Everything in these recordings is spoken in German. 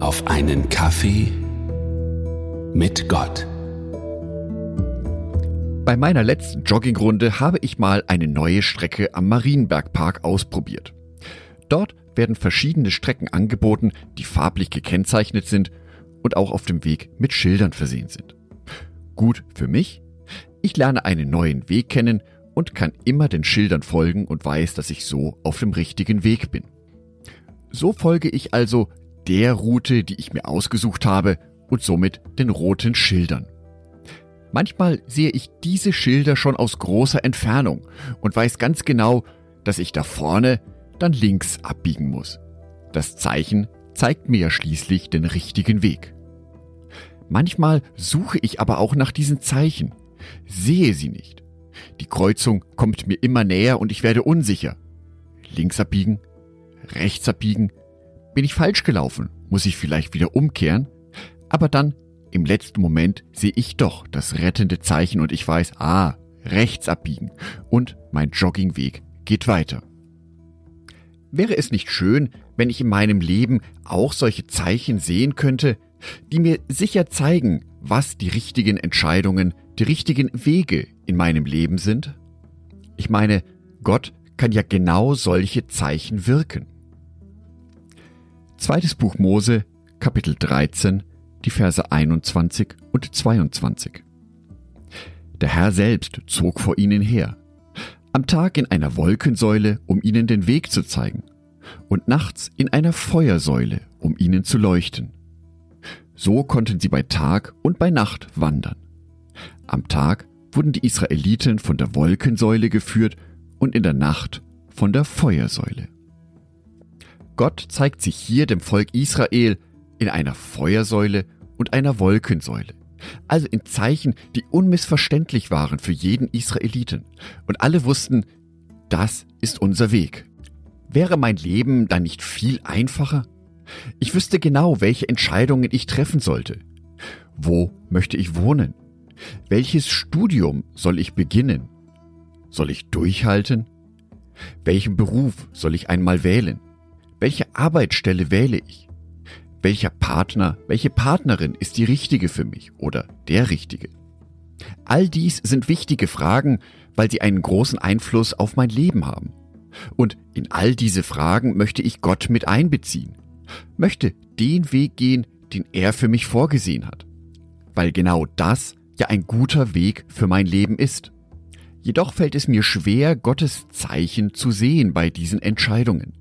auf einen Kaffee mit Gott. Bei meiner letzten Joggingrunde habe ich mal eine neue Strecke am Marienbergpark ausprobiert. Dort werden verschiedene Strecken angeboten, die farblich gekennzeichnet sind und auch auf dem Weg mit Schildern versehen sind. Gut für mich, ich lerne einen neuen Weg kennen und kann immer den Schildern folgen und weiß, dass ich so auf dem richtigen Weg bin. So folge ich also der Route, die ich mir ausgesucht habe und somit den roten Schildern. Manchmal sehe ich diese Schilder schon aus großer Entfernung und weiß ganz genau, dass ich da vorne dann links abbiegen muss. Das Zeichen zeigt mir ja schließlich den richtigen Weg. Manchmal suche ich aber auch nach diesen Zeichen, sehe sie nicht. Die Kreuzung kommt mir immer näher und ich werde unsicher. Links abbiegen, rechts abbiegen, bin ich falsch gelaufen, muss ich vielleicht wieder umkehren, aber dann im letzten Moment sehe ich doch das rettende Zeichen und ich weiß, ah, rechts abbiegen und mein Joggingweg geht weiter. Wäre es nicht schön, wenn ich in meinem Leben auch solche Zeichen sehen könnte, die mir sicher zeigen, was die richtigen Entscheidungen, die richtigen Wege in meinem Leben sind? Ich meine, Gott kann ja genau solche Zeichen wirken. Zweites Buch Mose, Kapitel 13, die Verse 21 und 22. Der Herr selbst zog vor ihnen her, am Tag in einer Wolkensäule, um ihnen den Weg zu zeigen, und nachts in einer Feuersäule, um ihnen zu leuchten. So konnten sie bei Tag und bei Nacht wandern. Am Tag wurden die Israeliten von der Wolkensäule geführt und in der Nacht von der Feuersäule. Gott zeigt sich hier dem Volk Israel in einer Feuersäule und einer Wolkensäule. Also in Zeichen, die unmissverständlich waren für jeden Israeliten. Und alle wussten, das ist unser Weg. Wäre mein Leben dann nicht viel einfacher? Ich wüsste genau, welche Entscheidungen ich treffen sollte. Wo möchte ich wohnen? Welches Studium soll ich beginnen? Soll ich durchhalten? Welchen Beruf soll ich einmal wählen? Welche Arbeitsstelle wähle ich? welcher Partner, welche Partnerin ist die richtige für mich oder der richtige? All dies sind wichtige Fragen, weil sie einen großen Einfluss auf mein Leben haben. Und in all diese Fragen möchte ich Gott mit einbeziehen, möchte den Weg gehen, den er für mich vorgesehen hat, weil genau das ja ein guter Weg für mein Leben ist. Jedoch fällt es mir schwer, Gottes Zeichen zu sehen bei diesen Entscheidungen.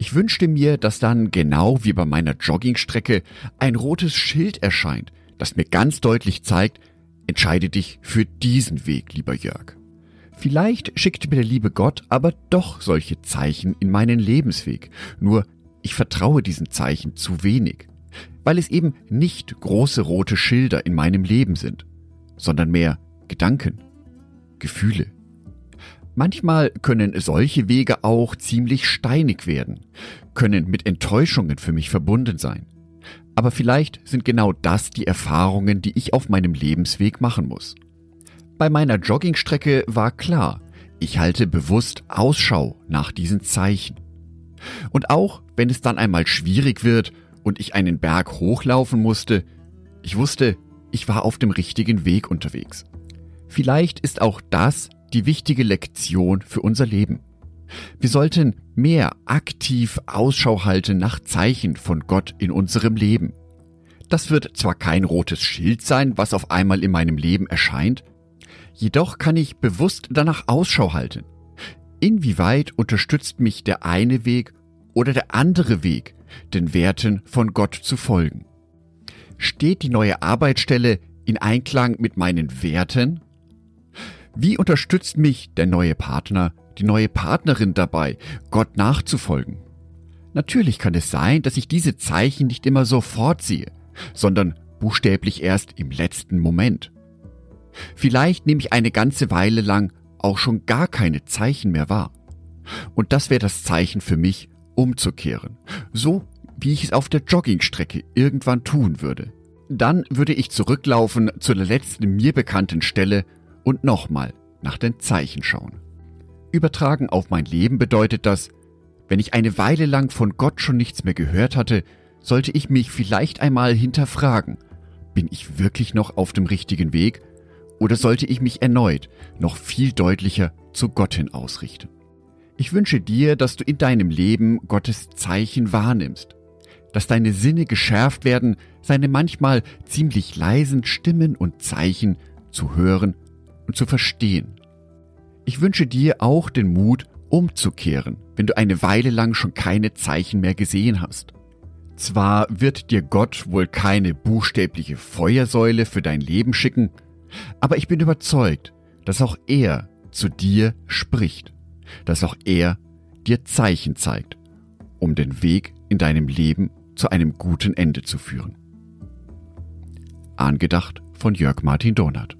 Ich wünschte mir, dass dann genau wie bei meiner Joggingstrecke ein rotes Schild erscheint, das mir ganz deutlich zeigt, entscheide dich für diesen Weg, lieber Jörg. Vielleicht schickt mir der liebe Gott aber doch solche Zeichen in meinen Lebensweg, nur ich vertraue diesen Zeichen zu wenig, weil es eben nicht große rote Schilder in meinem Leben sind, sondern mehr Gedanken, Gefühle. Manchmal können solche Wege auch ziemlich steinig werden, können mit Enttäuschungen für mich verbunden sein. Aber vielleicht sind genau das die Erfahrungen, die ich auf meinem Lebensweg machen muss. Bei meiner Joggingstrecke war klar, ich halte bewusst Ausschau nach diesen Zeichen. Und auch wenn es dann einmal schwierig wird und ich einen Berg hochlaufen musste, ich wusste, ich war auf dem richtigen Weg unterwegs. Vielleicht ist auch das die wichtige Lektion für unser Leben. Wir sollten mehr aktiv Ausschau halten nach Zeichen von Gott in unserem Leben. Das wird zwar kein rotes Schild sein, was auf einmal in meinem Leben erscheint, jedoch kann ich bewusst danach Ausschau halten. Inwieweit unterstützt mich der eine Weg oder der andere Weg, den Werten von Gott zu folgen? Steht die neue Arbeitsstelle in Einklang mit meinen Werten wie unterstützt mich der neue Partner, die neue Partnerin dabei, Gott nachzufolgen? Natürlich kann es sein, dass ich diese Zeichen nicht immer sofort sehe, sondern buchstäblich erst im letzten Moment. Vielleicht nehme ich eine ganze Weile lang auch schon gar keine Zeichen mehr wahr. Und das wäre das Zeichen für mich, umzukehren, so wie ich es auf der Joggingstrecke irgendwann tun würde. Dann würde ich zurücklaufen zu der letzten mir bekannten Stelle und nochmal nach den Zeichen schauen. Übertragen auf mein Leben bedeutet das, wenn ich eine Weile lang von Gott schon nichts mehr gehört hatte, sollte ich mich vielleicht einmal hinterfragen, bin ich wirklich noch auf dem richtigen Weg oder sollte ich mich erneut noch viel deutlicher zu Gott hin ausrichten? Ich wünsche dir, dass du in deinem Leben Gottes Zeichen wahrnimmst, dass deine Sinne geschärft werden, seine manchmal ziemlich leisen Stimmen und Zeichen zu hören und zu verstehen. Ich wünsche dir auch den Mut, umzukehren, wenn du eine Weile lang schon keine Zeichen mehr gesehen hast. Zwar wird dir Gott wohl keine buchstäbliche Feuersäule für dein Leben schicken, aber ich bin überzeugt, dass auch er zu dir spricht, dass auch er dir Zeichen zeigt, um den Weg in deinem Leben zu einem guten Ende zu führen. Angedacht von Jörg Martin Donath.